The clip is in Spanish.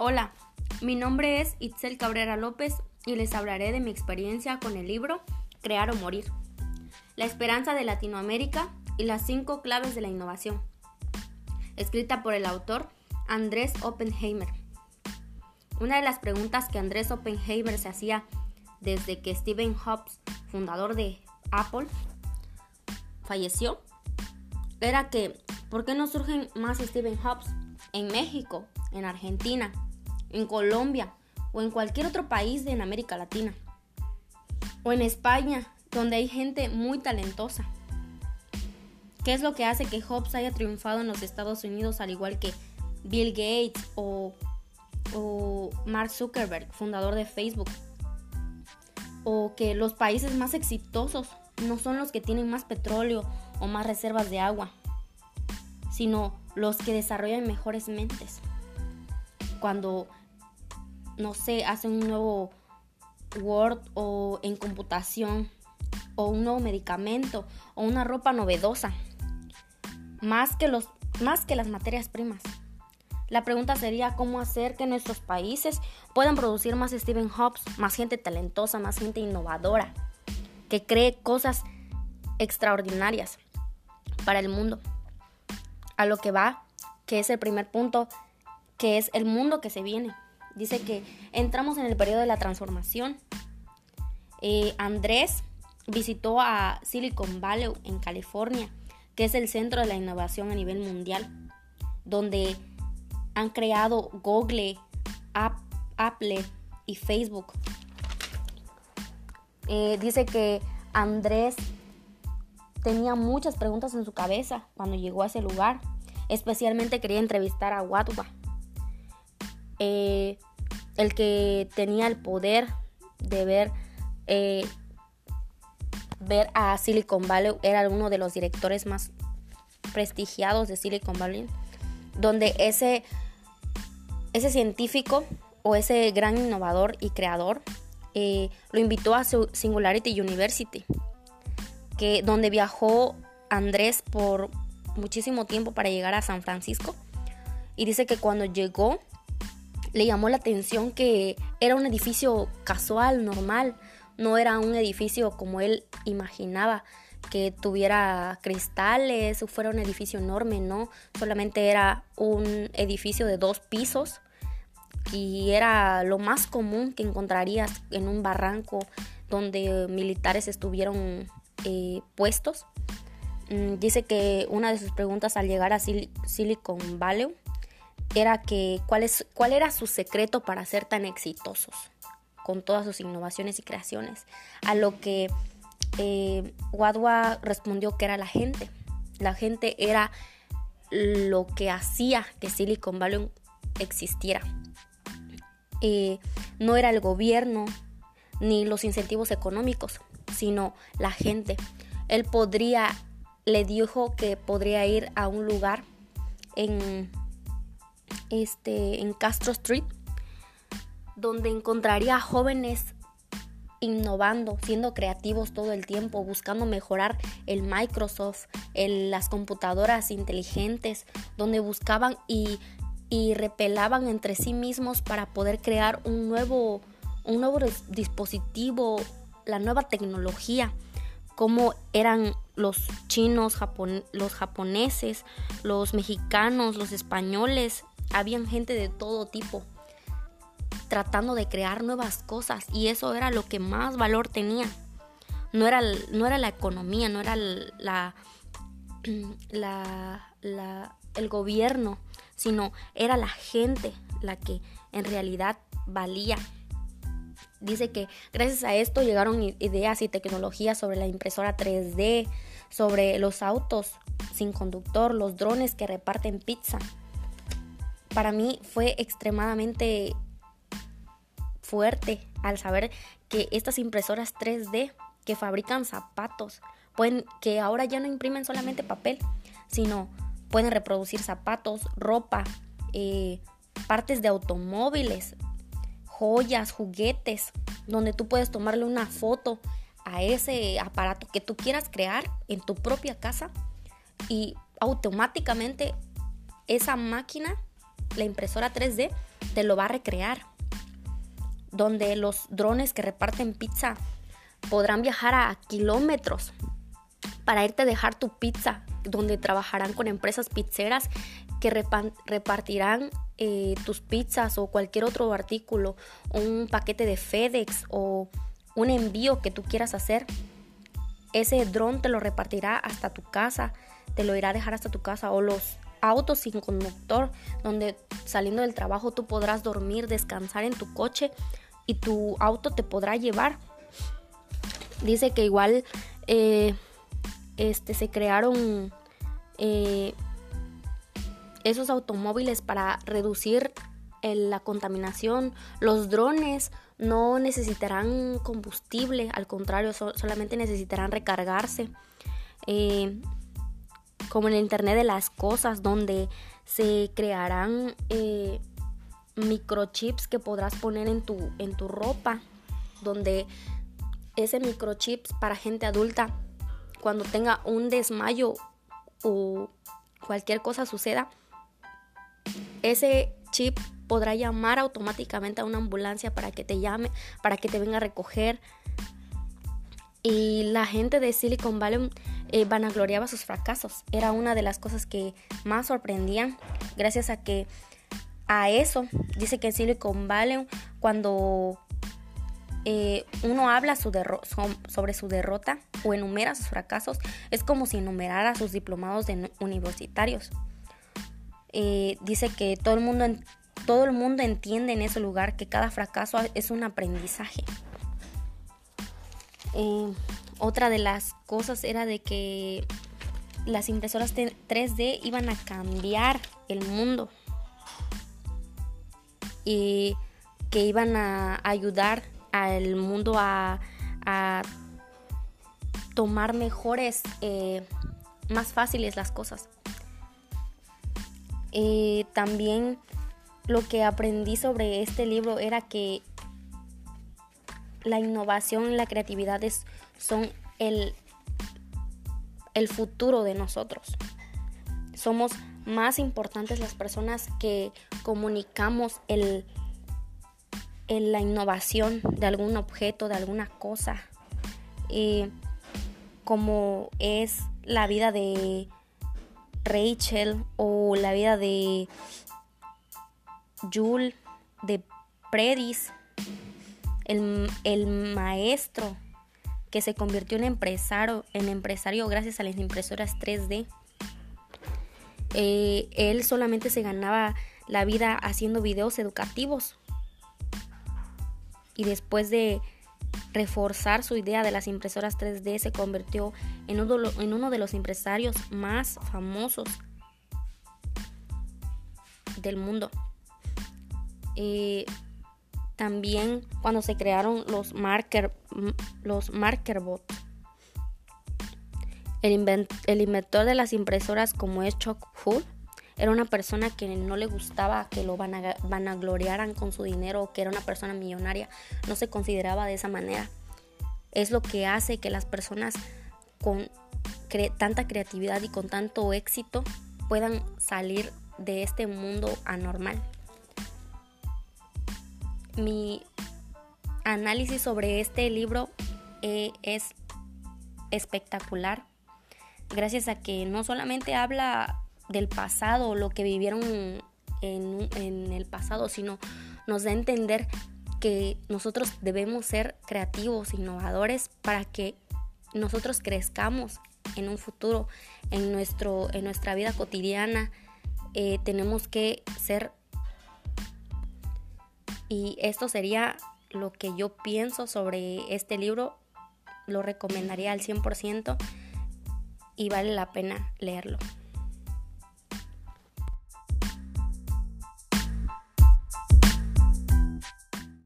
Hola, mi nombre es Itzel Cabrera López y les hablaré de mi experiencia con el libro Crear o Morir, la esperanza de Latinoamérica y las cinco claves de la innovación, escrita por el autor Andrés Oppenheimer. Una de las preguntas que Andrés Oppenheimer se hacía desde que Stephen Jobs, fundador de Apple, falleció, era que ¿por qué no surgen más Stephen Jobs en México, en Argentina, en Colombia o en cualquier otro país de América Latina? O en España, donde hay gente muy talentosa. ¿Qué es lo que hace que Jobs haya triunfado en los Estados Unidos al igual que Bill Gates o, o Mark Zuckerberg, fundador de Facebook? O que los países más exitosos no son los que tienen más petróleo o más reservas de agua, sino los que desarrollan mejores mentes. Cuando, no sé, hacen un nuevo Word o en computación o un nuevo medicamento o una ropa novedosa, más que, los, más que las materias primas. La pregunta sería cómo hacer que nuestros países puedan producir más Stephen Jobs, más gente talentosa, más gente innovadora, que cree cosas extraordinarias para el mundo. A lo que va, que es el primer punto, que es el mundo que se viene. Dice que entramos en el periodo de la transformación. Eh, Andrés visitó a Silicon Valley en California, que es el centro de la innovación a nivel mundial, donde han creado Google, Apple y Facebook. Eh, dice que Andrés tenía muchas preguntas en su cabeza cuando llegó a ese lugar. Especialmente quería entrevistar a Wadwa, eh, el que tenía el poder de ver, eh, ver a Silicon Valley. Era uno de los directores más prestigiados de Silicon Valley, donde ese ese científico o ese gran innovador y creador eh, lo invitó a su Singularity University, que, donde viajó Andrés por muchísimo tiempo para llegar a San Francisco. Y dice que cuando llegó le llamó la atención que era un edificio casual, normal, no era un edificio como él imaginaba, que tuviera cristales, fuera un edificio enorme, no, solamente era un edificio de dos pisos y era lo más común que encontrarías en un barranco donde militares estuvieron eh, puestos. Mm, dice que una de sus preguntas al llegar a Silicon Valley era que cuál, cuál era su secreto para ser tan exitosos con todas sus innovaciones y creaciones. A lo que eh, Wadwa respondió que era la gente. La gente era lo que hacía que Silicon Valley existiera. Eh, no era el gobierno ni los incentivos económicos, sino la gente. Él podría, le dijo que podría ir a un lugar en, este, en Castro Street, donde encontraría jóvenes innovando, siendo creativos todo el tiempo, buscando mejorar el Microsoft, las computadoras inteligentes, donde buscaban y, y, repelaban entre sí mismos para poder crear un nuevo, un nuevo dispositivo, la nueva tecnología, como eran los chinos, los japoneses, los mexicanos, los españoles, habían gente de todo tipo tratando de crear nuevas cosas y eso era lo que más valor tenía. No era, no era la economía, no era la, la, el gobierno, sino era la gente la que en realidad valía. Dice que gracias a esto llegaron ideas y tecnologías sobre la impresora 3D, sobre los autos sin conductor, los drones que reparten pizza. Para mí fue extremadamente fuerte al saber que estas impresoras 3D que fabrican zapatos, pueden, que ahora ya no imprimen solamente papel, sino pueden reproducir zapatos, ropa, eh, partes de automóviles, joyas, juguetes, donde tú puedes tomarle una foto a ese aparato que tú quieras crear en tu propia casa y automáticamente esa máquina, la impresora 3D, te lo va a recrear. Donde los drones que reparten pizza podrán viajar a kilómetros para irte a dejar tu pizza, donde trabajarán con empresas pizzeras que repartirán eh, tus pizzas o cualquier otro artículo, un paquete de FedEx o un envío que tú quieras hacer. Ese dron te lo repartirá hasta tu casa, te lo irá a dejar hasta tu casa o los autos sin conductor, donde saliendo del trabajo tú podrás dormir, descansar en tu coche y tu auto te podrá llevar. Dice que igual eh, este, se crearon eh, esos automóviles para reducir la contaminación. Los drones no necesitarán combustible, al contrario, solamente necesitarán recargarse. Eh, como en el Internet de las Cosas, donde se crearán eh, microchips que podrás poner en tu, en tu ropa, donde ese microchips para gente adulta, cuando tenga un desmayo o cualquier cosa suceda, ese chip podrá llamar automáticamente a una ambulancia para que te llame, para que te venga a recoger. Y la gente de Silicon Valley eh, vanagloriaba sus fracasos. Era una de las cosas que más sorprendían, gracias a que a eso, dice que en Silicon Valley, cuando eh, uno habla sobre su derrota o enumera sus fracasos, es como si enumerara sus diplomados universitarios. Eh, dice que todo el, mundo, todo el mundo entiende en ese lugar que cada fracaso es un aprendizaje. Eh, otra de las cosas era de que las impresoras 3D iban a cambiar el mundo y que iban a ayudar al mundo a, tomar mejores, eh, más fáciles las cosas. Eh, también lo que aprendí sobre este libro era que la innovación y la creatividad son el, el futuro de nosotros. Somos más importantes las personas que comunicamos el, la innovación de algún objeto, de alguna cosa, como es la vida de Rachel o la vida de Jules, de Predis, el, maestro que se convirtió en empresario, en empresario gracias a las impresoras 3D. Eh, él solamente se ganaba la vida haciendo videos educativos y después de reforzar su idea de las impresoras 3D se convirtió en uno, de los empresarios más famosos del mundo. Eh, también cuando se crearon los marker los markerbot el, inventor de las impresoras como es Chuck Hull era una persona que no le gustaba que lo vanagloriaran con su dinero o que era una persona millonaria. No se consideraba de esa manera. Es lo que hace que las personas con tanta creatividad y con tanto éxito puedan salir de este mundo anormal. Mi análisis sobre este libro eh, es espectacular, gracias a que no solamente habla del pasado, lo que vivieron en, el pasado, sino nos da a entender que nosotros debemos ser creativos, innovadores, para que nosotros crezcamos en un futuro, en, nuestro, en nuestra vida cotidiana. Eh, tenemos que ser... Y esto sería lo que yo pienso sobre este libro. Lo recomendaría al 100% y vale la pena leerlo.